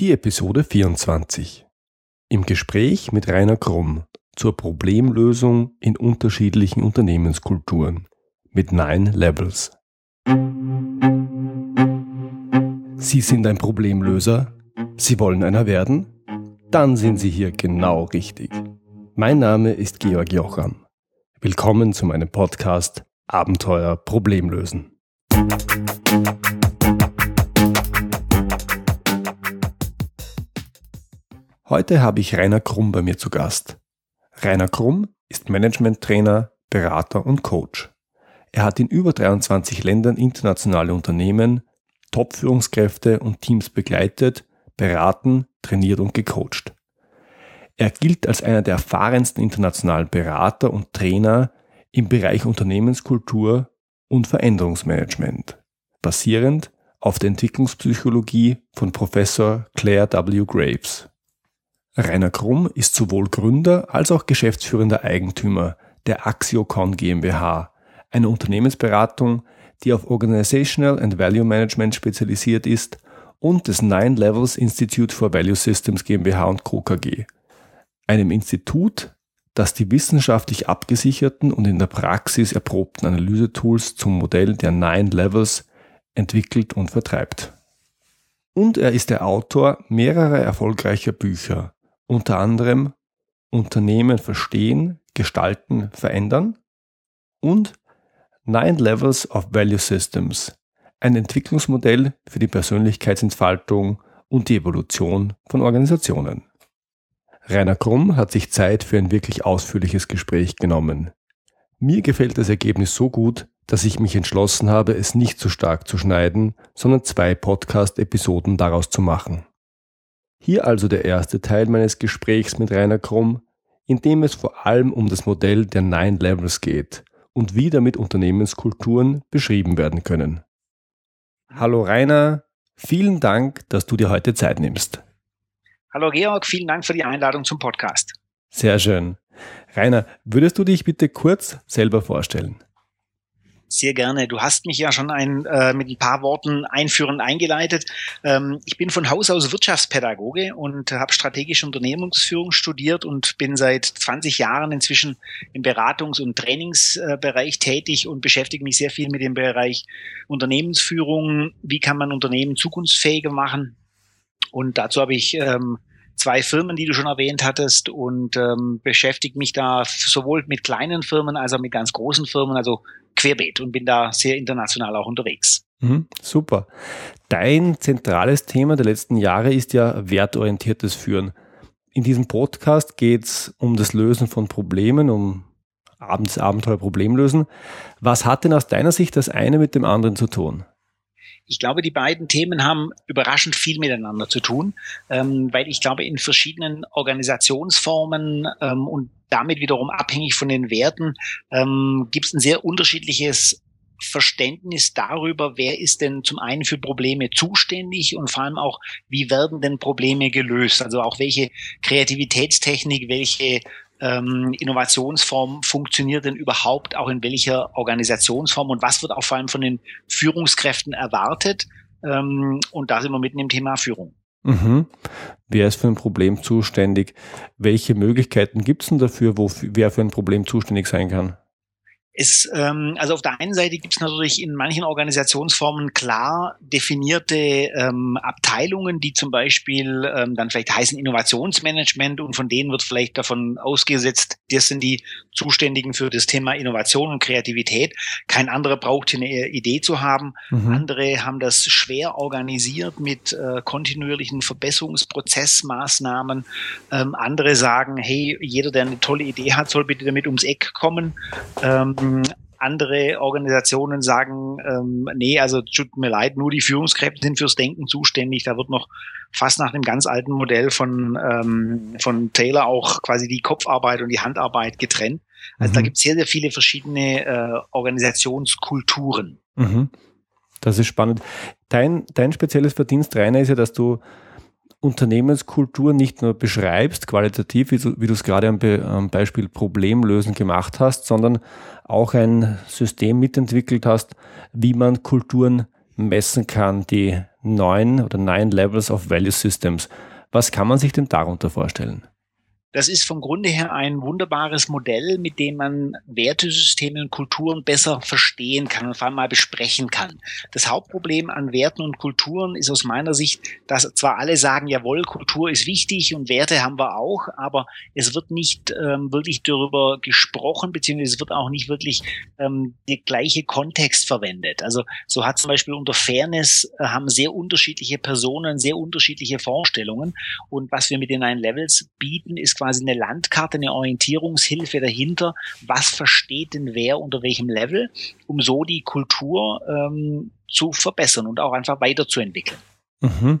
Die Episode 24. Im Gespräch mit Rainer Krumm zur Problemlösung in unterschiedlichen Unternehmenskulturen mit Nine Levels. Sie sind ein Problemlöser? Sie wollen einer werden? Dann sind Sie hier genau richtig. Mein Name ist Georg Jocham. Willkommen zu meinem Podcast Abenteuer Problemlösen. Heute habe ich Rainer Krumm bei mir zu Gast. Rainer Krumm ist Management-Trainer, Berater und Coach. Er hat in über 23 Ländern internationale Unternehmen, Top-Führungskräfte und Teams begleitet, beraten, trainiert und gecoacht. Er gilt als einer der erfahrensten internationalen Berater und Trainer im Bereich Unternehmenskultur und Veränderungsmanagement, basierend auf der Entwicklungspsychologie von Professor Claire W. Graves. Rainer Krumm ist sowohl Gründer als auch geschäftsführender Eigentümer der Axiocon GmbH, eine Unternehmensberatung, die auf Organizational and Value Management spezialisiert ist und des Nine Levels Institute for Value Systems GmbH und Co. KG, einem Institut, das die wissenschaftlich abgesicherten und in der Praxis erprobten Analysetools zum Modell der Nine Levels entwickelt und vertreibt. Und er ist der Autor mehrerer erfolgreicher Bücher, unter anderem Unternehmen verstehen, gestalten, verändern und Nine Levels of Value Systems, ein Entwicklungsmodell für die Persönlichkeitsentfaltung und die Evolution von Organisationen. Rainer Krumm hat sich Zeit für ein wirklich ausführliches Gespräch genommen. Mir gefällt das Ergebnis so gut, dass ich mich entschlossen habe, es nicht zu stark zu schneiden, sondern zwei Podcast-Episoden daraus zu machen. Hier also der erste Teil meines Gesprächs mit Rainer Krumm, in dem es vor allem um das Modell der Nine Levels geht und wie damit Unternehmenskulturen beschrieben werden können. Hallo Rainer, vielen Dank, dass du dir heute Zeit nimmst. Hallo Georg, vielen Dank für die Einladung zum Podcast. Sehr schön. Rainer, würdest du dich bitte kurz selber vorstellen? Sehr gerne. Du hast mich ja schon ein, äh, mit ein paar Worten einführend eingeleitet. Ähm, ich bin von Haus aus Wirtschaftspädagoge und habe strategische Unternehmensführung studiert und bin seit 20 Jahren inzwischen im Beratungs- und Trainingsbereich tätig und beschäftige mich sehr viel mit dem Bereich Unternehmensführung. Wie kann man Unternehmen zukunftsfähiger machen? Und dazu habe ich ähm, zwei Firmen, die du schon erwähnt hattest und ähm, beschäftige mich da sowohl mit kleinen Firmen als auch mit ganz großen Firmen, also querbeet und bin da sehr international auch unterwegs. Mhm, super. Dein zentrales Thema der letzten Jahre ist ja wertorientiertes Führen. In diesem Podcast geht es um das Lösen von Problemen, um abends Abenteuer Problemlösen. Was hat denn aus deiner Sicht das eine mit dem anderen zu tun? Ich glaube, die beiden Themen haben überraschend viel miteinander zu tun, ähm, weil ich glaube, in verschiedenen Organisationsformen ähm, und damit wiederum abhängig von den Werten ähm, gibt es ein sehr unterschiedliches Verständnis darüber, wer ist denn zum einen für Probleme zuständig und vor allem auch, wie werden denn Probleme gelöst? Also auch welche Kreativitätstechnik, welche ähm, Innovationsform funktioniert denn überhaupt auch in welcher Organisationsform und was wird auch vor allem von den Führungskräften erwartet? Ähm, und da sind wir mitten im Thema Führung. Mhm. Wer ist für ein Problem zuständig? Welche Möglichkeiten gibt es denn dafür, wo wer für ein Problem zuständig sein kann? Es, ähm, also auf der einen Seite gibt es natürlich in manchen Organisationsformen klar definierte ähm, Abteilungen, die zum Beispiel ähm, dann vielleicht heißen Innovationsmanagement und von denen wird vielleicht davon ausgesetzt, das sind die Zuständigen für das Thema Innovation und Kreativität. Kein anderer braucht eine Idee zu haben. Mhm. Andere haben das schwer organisiert mit äh, kontinuierlichen Verbesserungsprozessmaßnahmen. Ähm, andere sagen, hey, jeder, der eine tolle Idee hat, soll bitte damit ums Eck kommen. Ähm, andere Organisationen sagen, ähm, nee, also tut mir leid, nur die Führungskräfte sind fürs Denken zuständig. Da wird noch fast nach einem ganz alten Modell von, ähm, von Taylor auch quasi die Kopfarbeit und die Handarbeit getrennt. Also mhm. da gibt es sehr, sehr viele verschiedene äh, Organisationskulturen. Mhm. Das ist spannend. Dein, dein spezielles Verdienst, Rainer, ist ja, dass du Unternehmenskultur nicht nur beschreibst, qualitativ, wie du, es gerade am, Be am Beispiel Problemlösen gemacht hast, sondern auch ein System mitentwickelt hast, wie man Kulturen messen kann, die neun oder nine Levels of Value Systems. Was kann man sich denn darunter vorstellen? Das ist vom Grunde her ein wunderbares Modell, mit dem man Wertesysteme und Kulturen besser verstehen kann und vor allem mal besprechen kann. Das Hauptproblem an Werten und Kulturen ist aus meiner Sicht, dass zwar alle sagen, jawohl, Kultur ist wichtig und Werte haben wir auch, aber es wird nicht ähm, wirklich darüber gesprochen, beziehungsweise es wird auch nicht wirklich ähm, der gleiche Kontext verwendet. Also so hat zum Beispiel unter Fairness äh, haben sehr unterschiedliche Personen sehr unterschiedliche Vorstellungen und was wir mit den Nine Levels bieten, ist quasi eine Landkarte, eine Orientierungshilfe dahinter, was versteht denn wer unter welchem Level, um so die Kultur ähm, zu verbessern und auch einfach weiterzuentwickeln. Mhm.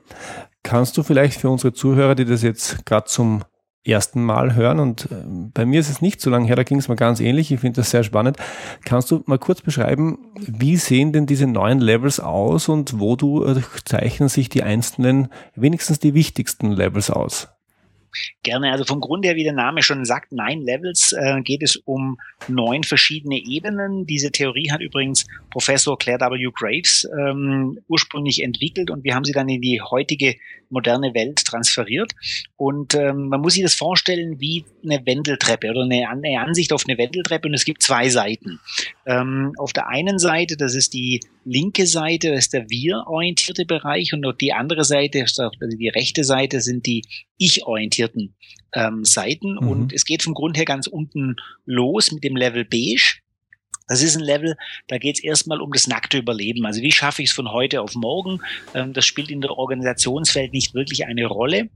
Kannst du vielleicht für unsere Zuhörer, die das jetzt gerade zum ersten Mal hören und äh, bei mir ist es nicht so lange her, da ging es mir ganz ähnlich, ich finde das sehr spannend. Kannst du mal kurz beschreiben, wie sehen denn diese neuen Levels aus und wo du äh, zeichnen sich die einzelnen, wenigstens die wichtigsten Levels aus? Gerne. Also vom Grund her, wie der Name schon sagt, Nine Levels äh, geht es um neun verschiedene Ebenen. Diese Theorie hat übrigens Professor Claire W. Graves ähm, ursprünglich entwickelt und wir haben sie dann in die heutige moderne Welt transferiert. Und ähm, man muss sich das vorstellen wie eine Wendeltreppe oder eine, eine Ansicht auf eine Wendeltreppe und es gibt zwei Seiten. Ähm, auf der einen Seite, das ist die linke Seite, das ist der wir-orientierte Bereich und auf die andere Seite, also die rechte Seite, sind die ich-orientierten ähm, Seiten. Mhm. Und es geht vom Grund her ganz unten los mit dem Level Beige. Das ist ein Level, da geht es erstmal um das nackte Überleben. Also wie schaffe ich es von heute auf morgen? Ähm, das spielt in der Organisationswelt nicht wirklich eine Rolle.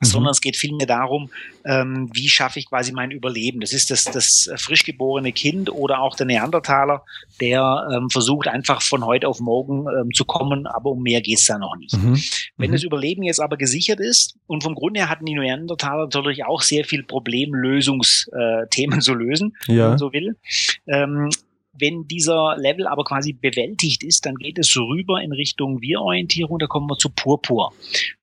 Mhm. sondern es geht vielmehr darum, ähm, wie schaffe ich quasi mein Überleben. Das ist das, das frisch geborene Kind oder auch der Neandertaler, der ähm, versucht einfach von heute auf morgen ähm, zu kommen, aber um mehr geht's da noch nicht. Mhm. Wenn mhm. das Überleben jetzt aber gesichert ist und vom Grunde her hatten die Neandertaler natürlich auch sehr viel Problemlösungsthemen äh, zu lösen, ja. wenn man so will, ähm, wenn dieser Level aber quasi bewältigt ist, dann geht es rüber in Richtung Wir-Orientierung, da kommen wir zu Purpur.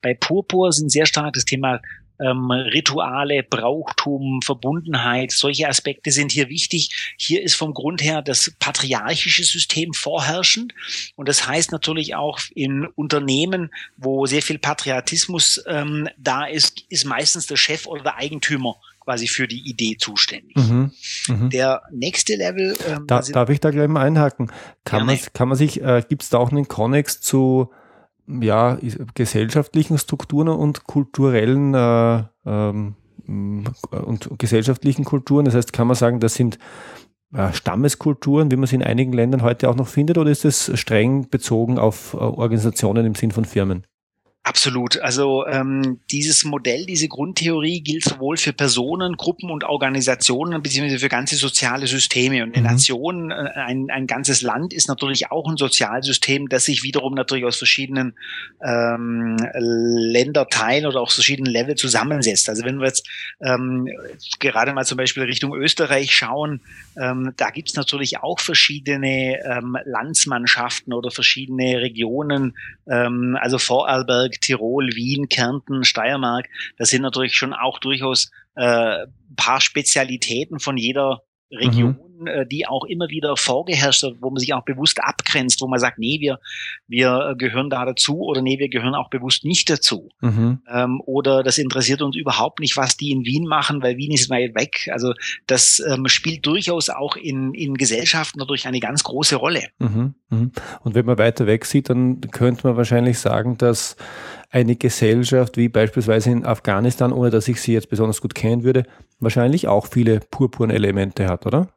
Bei Purpur sind sehr stark das Thema ähm, Rituale, Brauchtum, Verbundenheit, solche Aspekte sind hier wichtig. Hier ist vom Grund her das patriarchische System vorherrschend und das heißt natürlich auch in Unternehmen, wo sehr viel Patriotismus ähm, da ist, ist meistens der Chef oder der Eigentümer quasi für die Idee zuständig. Mhm, mh. Der nächste Level. Ähm, da, darf ich da gleich mal einhaken? Kann, man, kann man sich, äh, gibt es da auch einen Konnex zu ja, gesellschaftlichen Strukturen und kulturellen äh, ähm, und gesellschaftlichen Kulturen? Das heißt, kann man sagen, das sind äh, Stammeskulturen, wie man sie in einigen Ländern heute auch noch findet, oder ist es streng bezogen auf äh, Organisationen im Sinn von Firmen? Absolut. Also ähm, dieses Modell, diese Grundtheorie gilt sowohl für Personen, Gruppen und Organisationen beziehungsweise für ganze soziale Systeme. Und eine mhm. Nation, äh, ein, ein ganzes Land ist natürlich auch ein Sozialsystem, das sich wiederum natürlich aus verschiedenen ähm, Länderteilen oder auch verschiedenen Level zusammensetzt. Also wenn wir jetzt ähm, gerade mal zum Beispiel Richtung Österreich schauen, ähm, da gibt's natürlich auch verschiedene ähm, Landsmannschaften oder verschiedene Regionen, ähm, also Vorarlberg Tirol, Wien, Kärnten, Steiermark, das sind natürlich schon auch durchaus äh, paar Spezialitäten von jeder Region, mhm. Äh, die auch immer wieder vorgeherrscht hat, wo man sich auch bewusst abgrenzt, wo man sagt, nee, wir, wir gehören da dazu oder nee, wir gehören auch bewusst nicht dazu. Mhm. Ähm, oder das interessiert uns überhaupt nicht, was die in Wien machen, weil Wien ist weit weg. Also das ähm, spielt durchaus auch in, in Gesellschaften dadurch eine ganz große Rolle. Mhm. mhm. Und wenn man weiter weg sieht, dann könnte man wahrscheinlich sagen, dass eine Gesellschaft wie beispielsweise in Afghanistan, ohne dass ich sie jetzt besonders gut kennen würde, wahrscheinlich auch viele purpurne Elemente hat, oder?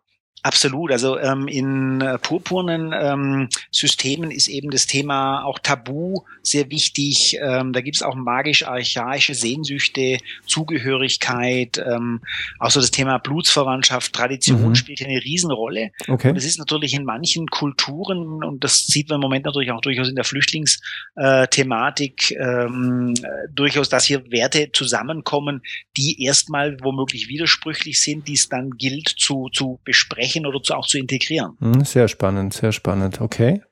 Absolut. Also ähm, in äh, purpurnen ähm, Systemen ist eben das Thema auch Tabu sehr wichtig. Ähm, da gibt es auch magisch-archaische Sehnsüchte, Zugehörigkeit, ähm, auch so das Thema Blutsverwandtschaft, Tradition mhm. spielt eine Riesenrolle. Okay. Und es ist natürlich in manchen Kulturen, und das sieht man im Moment natürlich auch durchaus in der Flüchtlingsthematik, ähm, durchaus, dass hier Werte zusammenkommen, die erstmal womöglich widersprüchlich sind, die es dann gilt zu, zu besprechen sprechen oder zu, auch zu integrieren. Hm, sehr spannend, sehr spannend. Okay.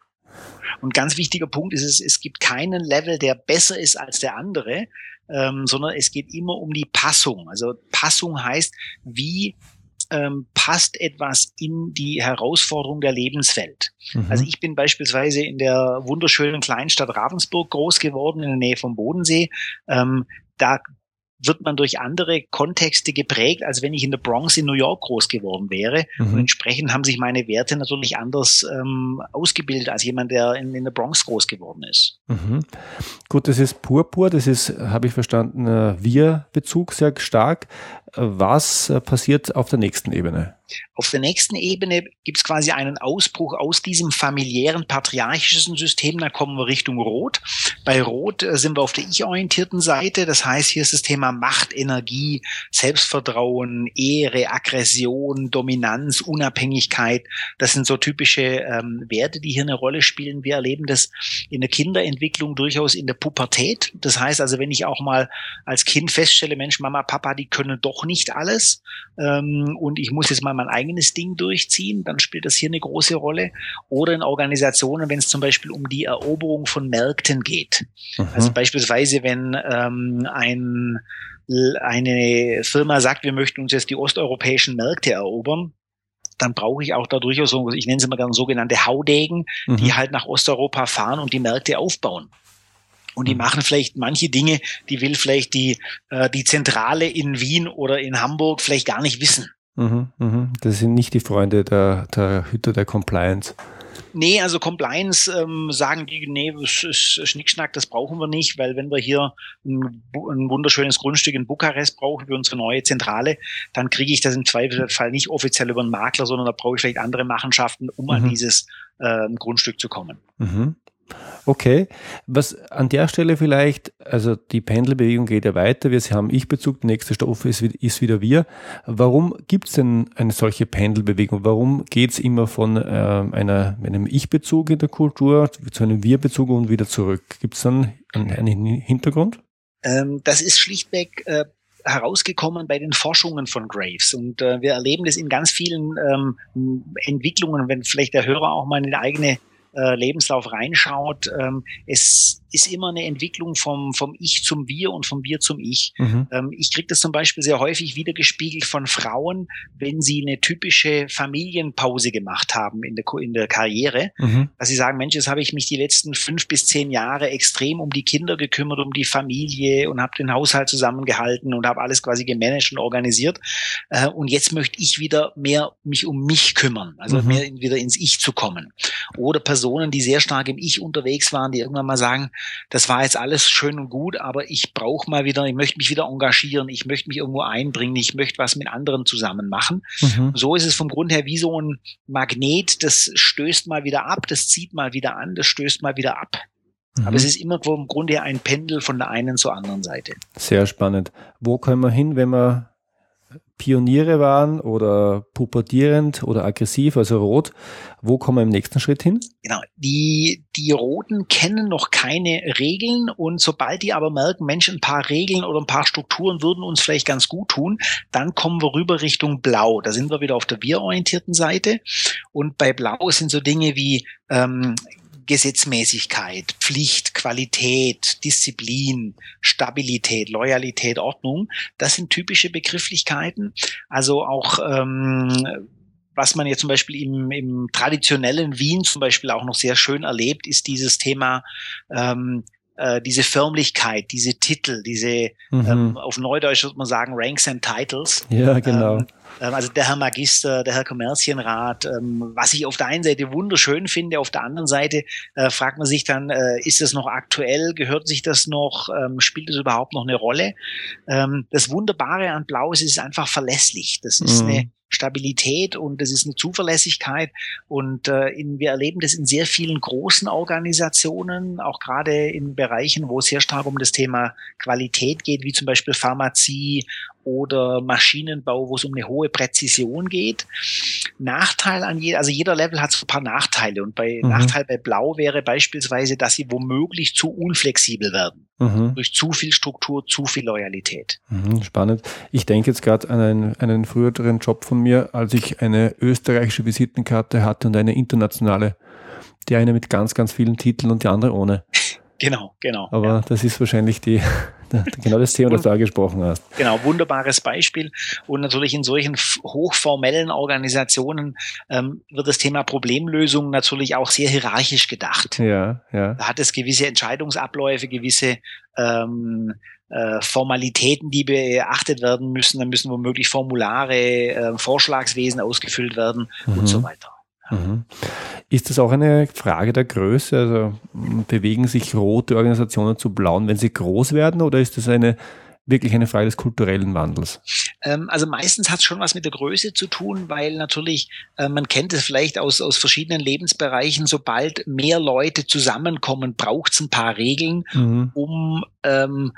Und ganz wichtiger Punkt ist es, es gibt keinen Level, der besser ist als der andere, ähm, sondern es geht immer um die Passung. Also Passung heißt, wie ähm, passt etwas in die Herausforderung der Lebenswelt. Mhm. Also ich bin beispielsweise in der wunderschönen Kleinstadt Ravensburg groß geworden, in der Nähe vom Bodensee. Ähm, da wird man durch andere Kontexte geprägt, als wenn ich in der Bronx in New York groß geworden wäre. Mhm. Und entsprechend haben sich meine Werte natürlich anders ähm, ausgebildet als jemand, der in, in der Bronx groß geworden ist. Mhm. Gut, das ist Purpur, das ist, habe ich verstanden, äh, Wir-Bezug sehr stark. Was äh, passiert auf der nächsten Ebene? Auf der nächsten Ebene gibt es quasi einen Ausbruch aus diesem familiären, patriarchischen System. Da kommen wir Richtung Rot. Bei Rot äh, sind wir auf der ich-orientierten Seite. Das heißt, hier ist das Thema Macht, Energie, Selbstvertrauen, Ehre, Aggression, Dominanz, Unabhängigkeit. Das sind so typische ähm, Werte, die hier eine Rolle spielen. Wir erleben das in der Kinderentwicklung durchaus in der Pubertät. Das heißt also, wenn ich auch mal als Kind feststelle, Mensch, Mama, Papa, die können doch nicht alles ähm, und ich muss jetzt mal mein eigenes Ding durchziehen, dann spielt das hier eine große Rolle. Oder in Organisationen, wenn es zum Beispiel um die Eroberung von Märkten geht. Mhm. Also beispielsweise, wenn ähm, ein, eine Firma sagt, wir möchten uns jetzt die osteuropäischen Märkte erobern, dann brauche ich auch da durchaus so, ich nenne sie mal gerne sogenannte Haudegen, mhm. die halt nach Osteuropa fahren und die Märkte aufbauen. Und die mhm. machen vielleicht manche Dinge, die will vielleicht die, äh, die Zentrale in Wien oder in Hamburg vielleicht gar nicht wissen. Mhm, mhm. Das sind nicht die Freunde der, der Hüter der Compliance. Nee, also Compliance ähm, sagen die, nee, das ist Schnickschnack, das brauchen wir nicht, weil wenn wir hier ein, ein wunderschönes Grundstück in Bukarest brauchen für unsere neue Zentrale, dann kriege ich das im Zweifelsfall nicht offiziell über einen Makler, sondern da brauche ich vielleicht andere Machenschaften, um mhm. an dieses äh, Grundstück zu kommen. Mhm. Okay, was an der Stelle vielleicht, also die Pendelbewegung geht ja weiter, wir haben Ich-Bezug, der nächste Stoff ist, ist wieder wir. Warum gibt es denn eine solche Pendelbewegung? Warum geht es immer von äh, einer, einem Ich-Bezug in der Kultur zu einem Wir-Bezug und wieder zurück? Gibt es dann einen, einen Hintergrund? Ähm, das ist schlichtweg äh, herausgekommen bei den Forschungen von Graves. Und äh, wir erleben das in ganz vielen ähm, Entwicklungen, wenn vielleicht der Hörer auch mal eine eigene äh, Lebenslauf reinschaut, ähm, es ist immer eine Entwicklung vom, vom Ich zum Wir und vom Wir zum Ich. Mhm. Ähm, ich kriege das zum Beispiel sehr häufig wieder gespiegelt von Frauen, wenn sie eine typische Familienpause gemacht haben in der, in der Karriere, mhm. dass sie sagen, Mensch, jetzt habe ich mich die letzten fünf bis zehn Jahre extrem um die Kinder gekümmert, um die Familie und habe den Haushalt zusammengehalten und habe alles quasi gemanagt und organisiert. Äh, und jetzt möchte ich wieder mehr mich um mich kümmern, also mhm. mehr wieder ins Ich zu kommen. Oder Personen, die sehr stark im Ich unterwegs waren, die irgendwann mal sagen, das war jetzt alles schön und gut, aber ich brauche mal wieder, ich möchte mich wieder engagieren, ich möchte mich irgendwo einbringen, ich möchte was mit anderen zusammen machen. Mhm. So ist es vom Grund her wie so ein Magnet, das stößt mal wieder ab, das zieht mal wieder an, das stößt mal wieder ab. Mhm. Aber es ist immer vom Grund her ein Pendel von der einen zur anderen Seite. Sehr spannend. Wo können wir hin, wenn wir Pioniere waren oder pubertierend oder aggressiv, also rot. Wo kommen wir im nächsten Schritt hin? Genau. Die, die Roten kennen noch keine Regeln und sobald die aber merken, Mensch, ein paar Regeln oder ein paar Strukturen würden uns vielleicht ganz gut tun, dann kommen wir rüber Richtung Blau. Da sind wir wieder auf der wir-orientierten Seite. Und bei Blau sind so Dinge wie ähm, Gesetzmäßigkeit, Pflicht, Qualität, Disziplin, Stabilität, Loyalität, Ordnung. Das sind typische Begrifflichkeiten. Also auch ähm, was man jetzt zum Beispiel im, im traditionellen Wien zum Beispiel auch noch sehr schön erlebt, ist dieses Thema ähm, äh, diese Förmlichkeit, diese Titel, diese mhm. ähm, auf Neudeutsch würde man sagen Ranks and Titles. Ja, genau. Ähm, also der Herr Magister, der Herr Kommerzienrat, ähm, was ich auf der einen Seite wunderschön finde, auf der anderen Seite äh, fragt man sich dann, äh, ist das noch aktuell, gehört sich das noch, ähm, spielt das überhaupt noch eine Rolle? Ähm, das Wunderbare an Blau ist, es ist einfach verlässlich. Das ist mhm. eine Stabilität und es ist eine Zuverlässigkeit. Und äh, in, wir erleben das in sehr vielen großen Organisationen, auch gerade in Bereichen, wo es sehr stark um das Thema Qualität geht, wie zum Beispiel Pharmazie oder Maschinenbau, wo es um eine hohe Präzision geht. Nachteil an jeder, also jeder Level hat so ein paar Nachteile und bei mhm. Nachteil bei Blau wäre beispielsweise, dass sie womöglich zu unflexibel werden. Mhm. Durch zu viel Struktur, zu viel Loyalität. Mhm, spannend. Ich denke jetzt gerade an einen, einen früheren Job von mir, als ich eine österreichische Visitenkarte hatte und eine internationale. Die eine mit ganz, ganz vielen Titeln und die andere ohne. Genau, genau. Aber ja. das ist wahrscheinlich die, genau das Thema, das du angesprochen hast. Genau, wunderbares Beispiel. Und natürlich in solchen hochformellen Organisationen ähm, wird das Thema Problemlösung natürlich auch sehr hierarchisch gedacht. Ja, ja. Da hat es gewisse Entscheidungsabläufe, gewisse ähm, äh, Formalitäten, die beachtet werden müssen. Da müssen womöglich Formulare, äh, Vorschlagswesen ausgefüllt werden mhm. und so weiter. Mhm. Ist das auch eine Frage der Größe? Also bewegen sich rote Organisationen zu blauen, wenn sie groß werden, oder ist das eine wirklich eine Frage des kulturellen Wandels? Ähm, also meistens hat es schon was mit der Größe zu tun, weil natürlich, äh, man kennt es vielleicht aus, aus verschiedenen Lebensbereichen, sobald mehr Leute zusammenkommen, braucht es ein paar Regeln, mhm. um ähm,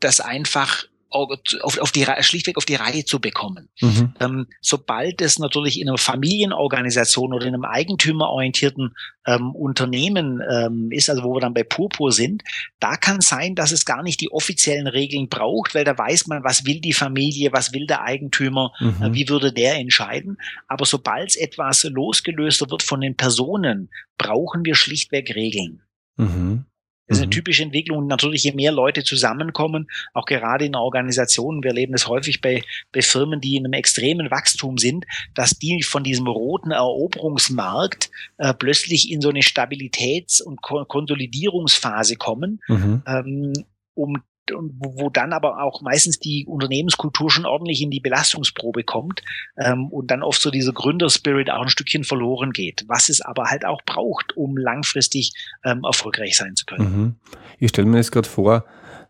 das einfach auf, auf die schlichtweg auf die Reihe zu bekommen. Mhm. Ähm, sobald es natürlich in einer Familienorganisation oder in einem eigentümerorientierten ähm, Unternehmen ähm, ist, also wo wir dann bei Purpur sind, da kann sein, dass es gar nicht die offiziellen Regeln braucht, weil da weiß man, was will die Familie, was will der Eigentümer, mhm. äh, wie würde der entscheiden. Aber sobald es etwas losgelöster wird von den Personen, brauchen wir schlichtweg Regeln. Mhm. Das ist eine mhm. typische Entwicklung. natürlich, je mehr Leute zusammenkommen, auch gerade in Organisationen, wir erleben das häufig bei, bei Firmen, die in einem extremen Wachstum sind, dass die von diesem roten Eroberungsmarkt äh, plötzlich in so eine Stabilitäts- und Konsolidierungsphase kommen, mhm. ähm, um wo dann aber auch meistens die Unternehmenskultur schon ordentlich in die Belastungsprobe kommt ähm, und dann oft so dieser Gründerspirit auch ein Stückchen verloren geht, was es aber halt auch braucht, um langfristig ähm, erfolgreich sein zu können. Mhm. Ich stelle mir jetzt gerade vor,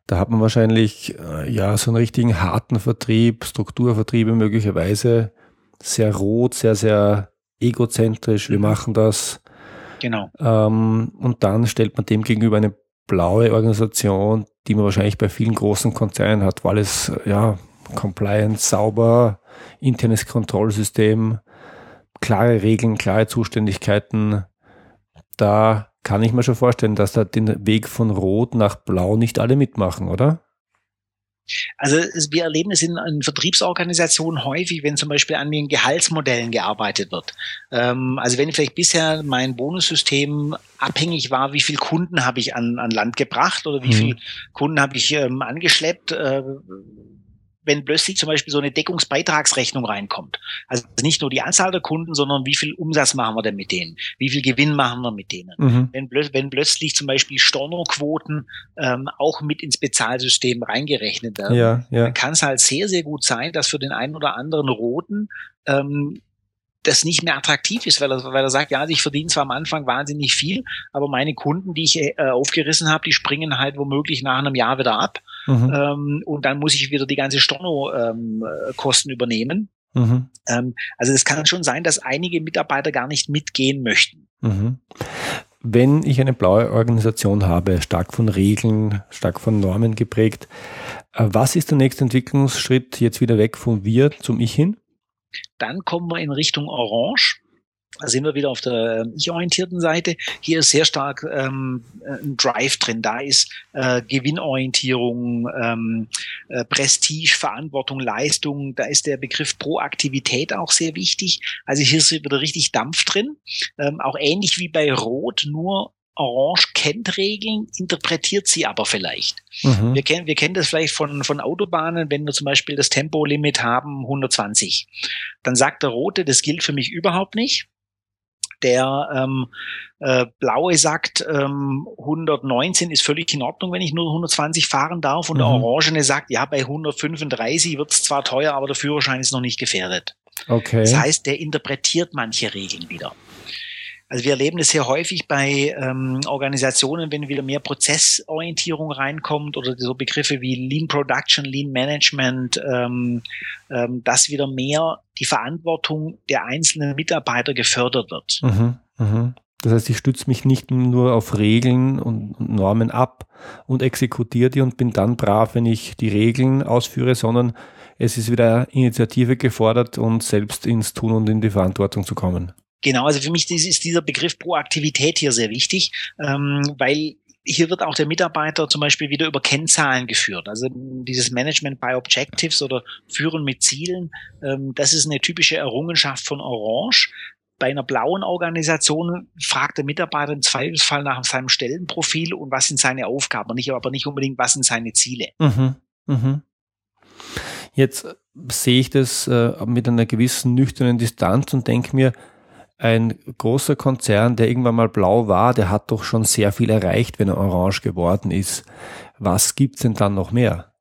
da hat man wahrscheinlich äh, ja so einen richtigen harten Vertrieb, Strukturvertriebe möglicherweise, sehr rot, sehr, sehr egozentrisch, wir mhm. machen das. Genau. Ähm, und dann stellt man dem gegenüber eine blaue Organisation, die man wahrscheinlich bei vielen großen Konzernen hat, weil es ja Compliance, sauber, internes Kontrollsystem, klare Regeln, klare Zuständigkeiten. Da kann ich mir schon vorstellen, dass da den Weg von Rot nach Blau nicht alle mitmachen, oder? Also wir erleben es in, in, Vertriebsorganisationen häufig, wenn zum Beispiel an den Gehaltsmodellen gearbeitet wird. Ähm, also wenn vielleicht bisher mein Bonussystem abhängig war, wie viel Kunden habe ich an, an Land gebracht oder wie mhm. viel Kunden habe ich ähm, angeschleppt, äh, wenn plötzlich zum Beispiel so eine Deckungsbeitragsrechnung reinkommt. Also nicht nur die Anzahl der Kunden, sondern wie viel Umsatz machen wir denn mit denen? Wie viel Gewinn machen wir mit denen? Mhm. Wenn, wenn, plötzlich zum Beispiel Stornoquoten ähm, auch mit ins Bezahlsystem reingerechnet werden, ja, ja. dann kann es halt sehr, sehr gut sein, dass für den einen oder anderen Roten ähm, das nicht mehr attraktiv ist, weil er, weil er sagt, ja, ich verdiene zwar am Anfang wahnsinnig viel, aber meine Kunden, die ich äh, aufgerissen habe, die springen halt womöglich nach einem Jahr wieder ab. Mhm. Ähm, und dann muss ich wieder die ganze Storno-Kosten ähm, übernehmen. Mhm. Ähm, also es kann schon sein, dass einige Mitarbeiter gar nicht mitgehen möchten. Mhm. Wenn ich eine blaue Organisation habe, stark von Regeln, stark von Normen geprägt, äh, was ist der nächste Entwicklungsschritt jetzt wieder weg von wir zum Ich hin? Dann kommen wir in Richtung Orange. Da sind wir wieder auf der ich-orientierten Seite. Hier ist sehr stark ähm, ein Drive drin. Da ist äh, Gewinnorientierung, ähm, äh, Prestige, Verantwortung, Leistung. Da ist der Begriff Proaktivität auch sehr wichtig. Also hier ist wieder richtig Dampf drin. Ähm, auch ähnlich wie bei Rot, nur Orange kennt Regeln, interpretiert sie aber vielleicht. Mhm. Wir, kennen, wir kennen das vielleicht von, von Autobahnen, wenn wir zum Beispiel das Tempolimit haben, 120. Dann sagt der Rote, das gilt für mich überhaupt nicht. Der ähm, äh, Blaue sagt, ähm, 119 ist völlig in Ordnung, wenn ich nur 120 fahren darf. Und mhm. der Orangene sagt, ja, bei 135 wird es zwar teuer, aber der Führerschein ist noch nicht gefährdet. Okay. Das heißt, der interpretiert manche Regeln wieder. Also wir erleben es sehr häufig bei ähm, Organisationen, wenn wieder mehr Prozessorientierung reinkommt oder so Begriffe wie Lean Production, Lean Management, ähm, ähm, dass wieder mehr die Verantwortung der einzelnen Mitarbeiter gefördert wird. Mhm, mh. Das heißt, ich stütze mich nicht nur auf Regeln und Normen ab und exekutiere die und bin dann brav, wenn ich die Regeln ausführe, sondern es ist wieder Initiative gefordert und selbst ins Tun und in die Verantwortung zu kommen. Genau, also für mich ist dieser Begriff Proaktivität hier sehr wichtig, ähm, weil hier wird auch der Mitarbeiter zum Beispiel wieder über Kennzahlen geführt. Also dieses Management by Objectives oder Führen mit Zielen, ähm, das ist eine typische Errungenschaft von Orange. bei einer blauen Organisation fragt der Mitarbeiter im Zweifelsfall nach seinem Stellenprofil und was sind seine Aufgaben, nicht, aber nicht unbedingt, was sind seine Ziele. Mhm. Mhm. Jetzt sehe ich das äh, mit einer gewissen nüchternen Distanz und denke mir, ein großer Konzern, der irgendwann mal blau war, der hat doch schon sehr viel erreicht, wenn er orange geworden ist. Was gibt's denn dann noch mehr?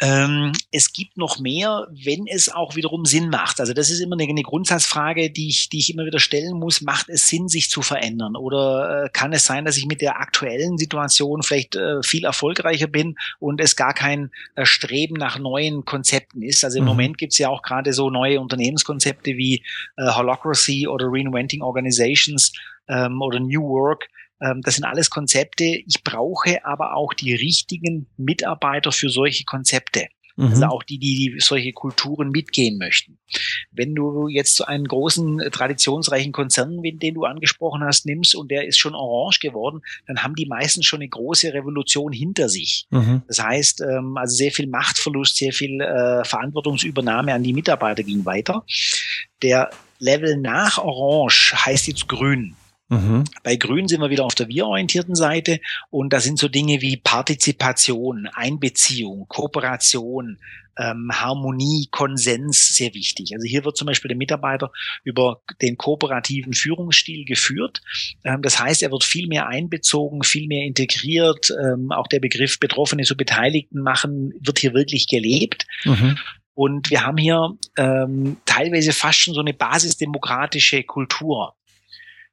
Ähm, es gibt noch mehr, wenn es auch wiederum Sinn macht. Also das ist immer eine, eine, Grundsatzfrage, die ich, die ich immer wieder stellen muss. Macht es Sinn, sich zu verändern? Oder äh, kann es sein, dass ich mit der aktuellen Situation vielleicht äh, viel erfolgreicher bin und es gar kein äh, Streben nach neuen Konzepten ist? Also im mhm. Moment gibt es ja auch gerade so neue Unternehmenskonzepte wie äh, Holocracy oder Reinventing Organizations ähm, oder New Work, das sind alles Konzepte. Ich brauche aber auch die richtigen Mitarbeiter für solche Konzepte. Also mhm. auch die, die, die solche Kulturen mitgehen möchten. Wenn du jetzt so einen großen, äh, traditionsreichen Konzern, den du angesprochen hast, nimmst und der ist schon orange geworden, dann haben die meisten schon eine große Revolution hinter sich. Mhm. Das heißt, ähm, also sehr viel Machtverlust, sehr viel äh, Verantwortungsübernahme an die Mitarbeiter ging weiter. Der Level nach Orange heißt jetzt grün. Mhm. Bei Grün sind wir wieder auf der wir-orientierten Seite und da sind so Dinge wie Partizipation, Einbeziehung, Kooperation, ähm, Harmonie, Konsens sehr wichtig. Also hier wird zum Beispiel der Mitarbeiter über den kooperativen Führungsstil geführt. Ähm, das heißt, er wird viel mehr einbezogen, viel mehr integriert. Ähm, auch der Begriff Betroffene zu Beteiligten machen wird hier wirklich gelebt. Mhm. Und wir haben hier ähm, teilweise fast schon so eine basisdemokratische Kultur.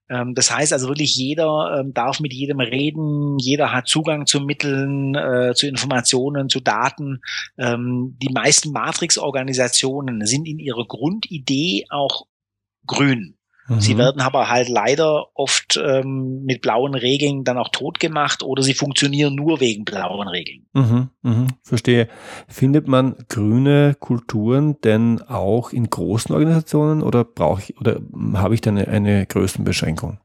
Ähm, das heißt also wirklich, jeder ähm, darf mit jedem reden, jeder hat Zugang zu Mitteln, äh, zu Informationen, zu Daten. Ähm, die meisten Matrix-Organisationen sind in ihrer Grundidee auch grün. Sie mhm. werden aber halt leider oft ähm, mit blauen Regeln dann auch tot gemacht oder sie funktionieren nur wegen blauen Regeln. Mhm, mhm, verstehe. Findet man grüne Kulturen denn auch in großen Organisationen oder brauche ich oder habe ich da eine, eine Größenbeschränkung?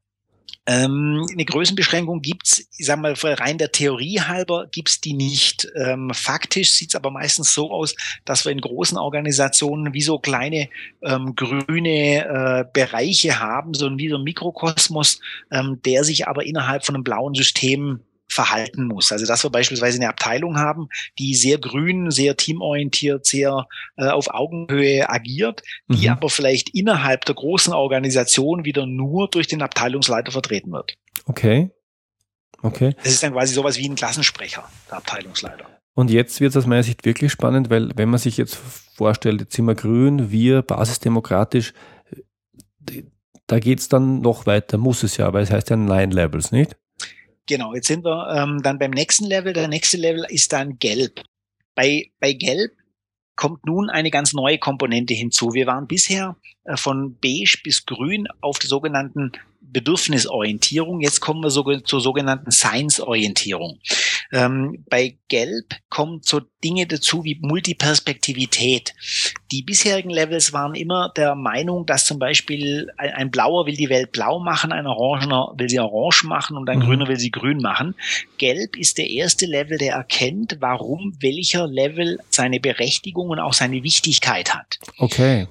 Ähm, eine Größenbeschränkung gibt's, ich sag mal, rein der Theorie halber gibt's die nicht. Ähm, faktisch sieht's aber meistens so aus, dass wir in großen Organisationen wie so kleine ähm, grüne äh, Bereiche haben, so wie so ein Mikrokosmos, ähm, der sich aber innerhalb von einem blauen System verhalten muss. Also dass wir beispielsweise eine Abteilung haben, die sehr grün, sehr teamorientiert, sehr äh, auf Augenhöhe agiert, die mhm. aber vielleicht innerhalb der großen Organisation wieder nur durch den Abteilungsleiter vertreten wird. Okay. Okay. Das ist dann quasi sowas wie ein Klassensprecher, der Abteilungsleiter. Und jetzt wird es aus meiner Sicht wirklich spannend, weil wenn man sich jetzt vorstellt, jetzt sind wir grün, wir basisdemokratisch, da geht es dann noch weiter, muss es ja, weil es heißt ja Nine Levels, nicht? Genau, jetzt sind wir ähm, dann beim nächsten Level. Der nächste Level ist dann Gelb. Bei, bei Gelb kommt nun eine ganz neue Komponente hinzu. Wir waren bisher äh, von beige bis grün auf der sogenannten Bedürfnisorientierung. Jetzt kommen wir so, zur sogenannten Science-Orientierung. Ähm, bei Gelb kommen so Dinge dazu wie Multiperspektivität. Die bisherigen Levels waren immer der Meinung, dass zum Beispiel ein, ein Blauer will die Welt blau machen, ein Orangener will sie orange machen und ein mhm. Grüner will sie grün machen. Gelb ist der erste Level, der erkennt, warum welcher Level seine Berechtigung und auch seine Wichtigkeit hat. Okay.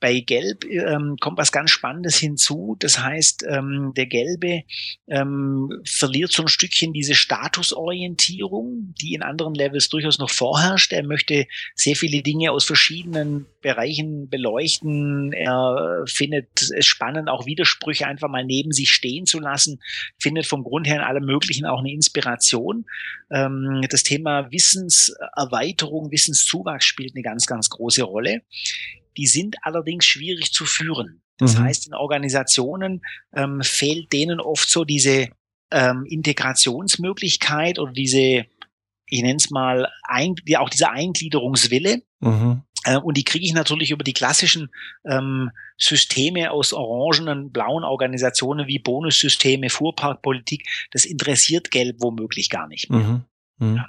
Bei Gelb ähm, kommt was ganz Spannendes hinzu. Das heißt, ähm, der Gelbe ähm, verliert so ein Stückchen diese Statusorientierung, die in anderen Levels durchaus noch vorherrscht. Er möchte sehr viele Dinge aus verschiedenen Bereichen beleuchten. Er findet es spannend, auch Widersprüche einfach mal neben sich stehen zu lassen. Findet vom Grund her in allem Möglichen auch eine Inspiration. Ähm, das Thema Wissenserweiterung, Wissenszuwachs spielt eine ganz, ganz große Rolle. Die sind allerdings schwierig zu führen. Das mhm. heißt, in Organisationen ähm, fehlt denen oft so diese ähm, Integrationsmöglichkeit oder diese, ich nenne es mal, ein, auch dieser Eingliederungswille. Mhm. Äh, und die kriege ich natürlich über die klassischen ähm, Systeme aus orangenen, blauen Organisationen wie Bonussysteme, Fuhrparkpolitik. Das interessiert Gelb womöglich gar nicht mehr. Mhm. Mhm. Ja.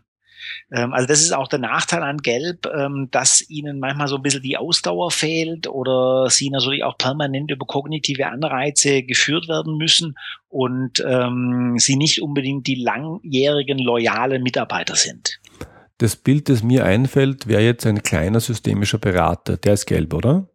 Ähm, also das ist auch der Nachteil an Gelb, ähm, dass ihnen manchmal so ein bisschen die Ausdauer fehlt oder sie natürlich auch permanent über kognitive Anreize geführt werden müssen und ähm, sie nicht unbedingt die langjährigen loyalen Mitarbeiter sind. Das Bild, das mir einfällt, wäre jetzt ein kleiner systemischer Berater. Der ist gelb, oder?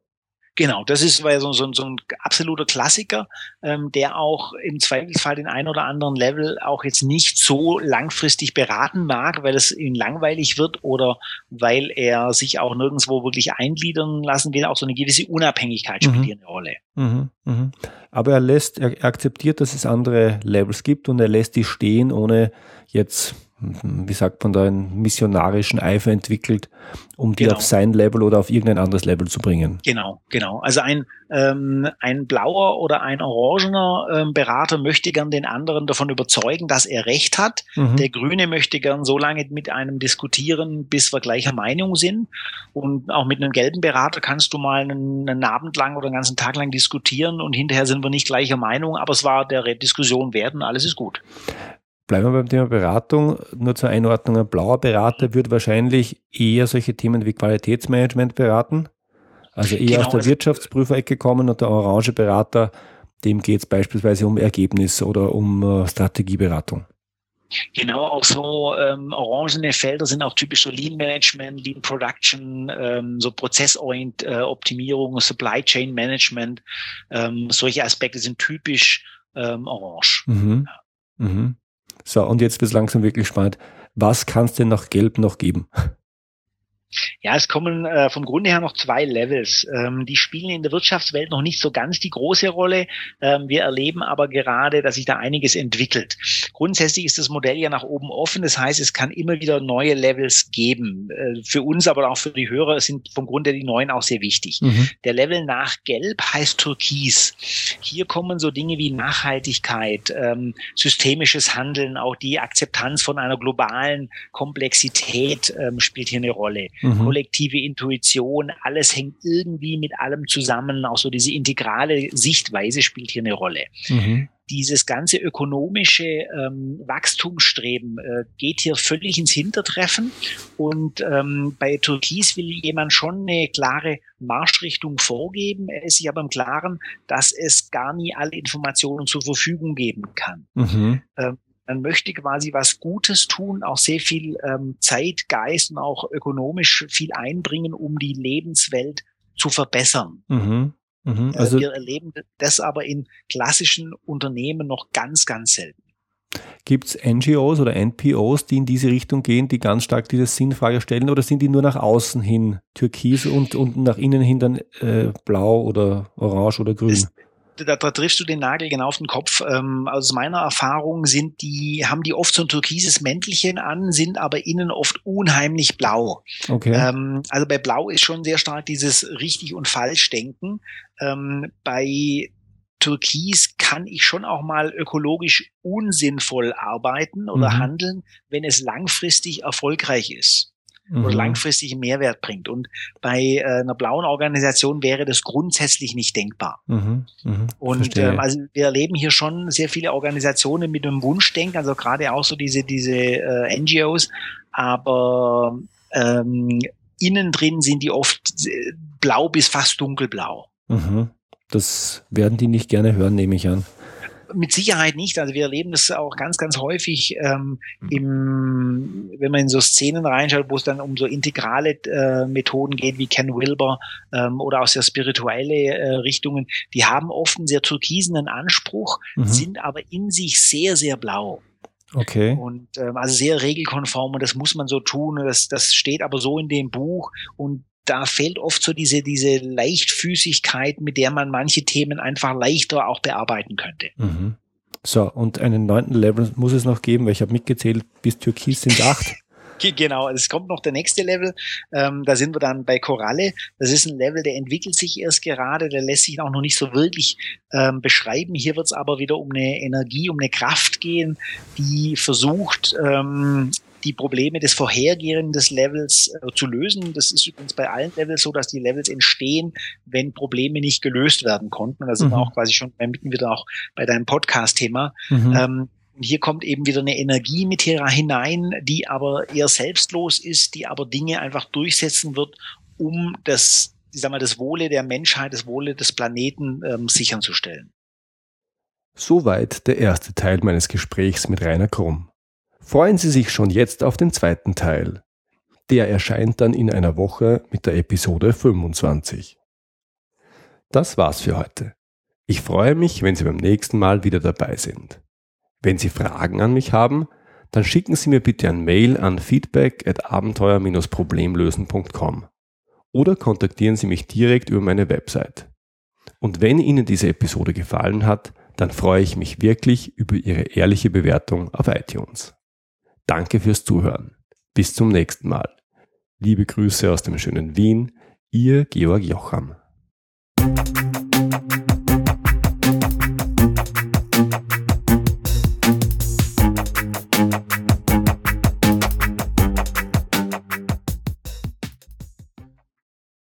Genau, das ist so, so, so ein absoluter Klassiker, ähm, der auch im Zweifelsfall den einen oder anderen Level auch jetzt nicht so langfristig beraten mag, weil es ihm langweilig wird oder weil er sich auch nirgendwo wirklich eingliedern lassen will. Auch so eine gewisse Unabhängigkeit spielt mhm. hier eine Rolle. Mhm, mh. Aber er lässt, er akzeptiert, dass es andere Levels gibt und er lässt die stehen, ohne jetzt wie sagt man da, einen missionarischen Eifer entwickelt, um die genau. auf sein Level oder auf irgendein anderes Level zu bringen. Genau, genau. Also ein, ähm, ein blauer oder ein orangener ähm, Berater möchte gern den anderen davon überzeugen, dass er recht hat. Mhm. Der Grüne möchte gern so lange mit einem diskutieren, bis wir gleicher Meinung sind. Und auch mit einem gelben Berater kannst du mal einen, einen Abend lang oder einen ganzen Tag lang diskutieren und hinterher sind wir nicht gleicher Meinung, aber es war der Diskussion wert und alles ist gut. Bleiben wir beim Thema Beratung. Nur zur Einordnung, ein blauer Berater wird wahrscheinlich eher solche Themen wie Qualitätsmanagement beraten. Also eher genau, aus der Wirtschaftsprüferecke kommen und der orange Berater, dem geht es beispielsweise um Ergebnis oder um äh, Strategieberatung. Genau, auch so ähm, orangene Felder sind auch typisch so Lean Management, Lean Production, ähm, so Prozessoptimierung, äh, Supply Chain Management. Ähm, solche Aspekte sind typisch ähm, orange. Mhm. Ja. Mhm. So, und jetzt wird es langsam wirklich spannend. Was kann es denn nach Gelb noch geben? Ja, es kommen äh, vom Grunde her noch zwei Levels. Ähm, die spielen in der Wirtschaftswelt noch nicht so ganz die große Rolle. Ähm, wir erleben aber gerade, dass sich da einiges entwickelt. Grundsätzlich ist das Modell ja nach oben offen. Das heißt, es kann immer wieder neue Levels geben. Äh, für uns, aber auch für die Hörer sind vom Grunde die neuen auch sehr wichtig. Mhm. Der Level nach Gelb heißt Türkis. Hier kommen so Dinge wie Nachhaltigkeit, ähm, systemisches Handeln, auch die Akzeptanz von einer globalen Komplexität ähm, spielt hier eine Rolle mhm. kollektive Intuition, alles hängt irgendwie mit allem zusammen. Auch so diese integrale Sichtweise spielt hier eine Rolle. Mhm. Dieses ganze ökonomische ähm, Wachstumsstreben äh, geht hier völlig ins Hintertreffen. Und ähm, bei Türkis will jemand schon eine klare Marschrichtung vorgeben. Er ist sich aber im Klaren, dass es gar nie alle Informationen zur Verfügung geben kann. Mhm. Ähm, man möchte quasi was Gutes tun, auch sehr viel ähm, Zeit, Geist und auch ökonomisch viel einbringen, um die Lebenswelt zu verbessern. Mhm. Mhm. Äh, also wir erleben das aber in klassischen Unternehmen noch ganz, ganz selten. Gibt es NGOs oder NPOs, die in diese Richtung gehen, die ganz stark diese Sinnfrage stellen, oder sind die nur nach außen hin türkis und, und nach innen hin dann äh, blau oder orange oder grün? Das, da, da triffst du den Nagel genau auf den Kopf. Ähm, aus meiner Erfahrung sind die, haben die oft so ein türkises Mäntelchen an, sind aber innen oft unheimlich blau. Okay. Ähm, also bei Blau ist schon sehr stark dieses richtig und falsch denken. Ähm, bei Türkis kann ich schon auch mal ökologisch unsinnvoll arbeiten oder mhm. handeln, wenn es langfristig erfolgreich ist mhm. oder langfristig Mehrwert bringt. Und bei äh, einer blauen Organisation wäre das grundsätzlich nicht denkbar. Mhm. Mhm. Und ähm, also wir erleben hier schon sehr viele Organisationen mit einem Wunschdenken, also gerade auch so diese, diese äh, NGOs, aber ähm, innen drin sind die oft äh, blau bis fast dunkelblau. Mhm. Das werden die nicht gerne hören, nehme ich an mit Sicherheit nicht. Also wir erleben das auch ganz, ganz häufig ähm, im, wenn man in so Szenen reinschaut, wo es dann um so integrale äh, Methoden geht, wie Ken Wilber ähm, oder auch sehr spirituelle äh, Richtungen. Die haben oft einen sehr türkisenen Anspruch, mhm. sind aber in sich sehr, sehr blau. Okay. Und ähm, also sehr regelkonform und das muss man so tun. Das, das steht aber so in dem Buch und da fehlt oft so diese, diese Leichtfüßigkeit, mit der man manche Themen einfach leichter auch bearbeiten könnte. Mhm. So, und einen neunten Level muss es noch geben, weil ich habe mitgezählt, bis Türkis sind acht. Genau, es kommt noch der nächste Level. Ähm, da sind wir dann bei Koralle. Das ist ein Level, der entwickelt sich erst gerade, der lässt sich auch noch nicht so wirklich ähm, beschreiben. Hier wird es aber wieder um eine Energie, um eine Kraft gehen, die versucht, ähm, die Probleme des vorhergehenden Levels äh, zu lösen. Das ist übrigens bei allen Levels so, dass die Levels entstehen, wenn Probleme nicht gelöst werden konnten. Und da sind mhm. wir auch quasi schon mitten wieder auch bei deinem Podcast-Thema. Mhm. Ähm, und hier kommt eben wieder eine Energie mit hier hinein, die aber eher selbstlos ist, die aber Dinge einfach durchsetzen wird, um das, ich sag mal, das Wohle der Menschheit, das Wohle des Planeten ähm, sichern zu stellen. Soweit der erste Teil meines Gesprächs mit Rainer Krumm. Freuen Sie sich schon jetzt auf den zweiten Teil. Der erscheint dann in einer Woche mit der Episode 25. Das war's für heute. Ich freue mich, wenn Sie beim nächsten Mal wieder dabei sind. Wenn Sie Fragen an mich haben, dann schicken Sie mir bitte ein Mail an feedback at abenteuer-problemlösen.com oder kontaktieren Sie mich direkt über meine Website. Und wenn Ihnen diese Episode gefallen hat, dann freue ich mich wirklich über Ihre ehrliche Bewertung auf iTunes. Danke fürs Zuhören. Bis zum nächsten Mal. Liebe Grüße aus dem schönen Wien, Ihr Georg Jocham.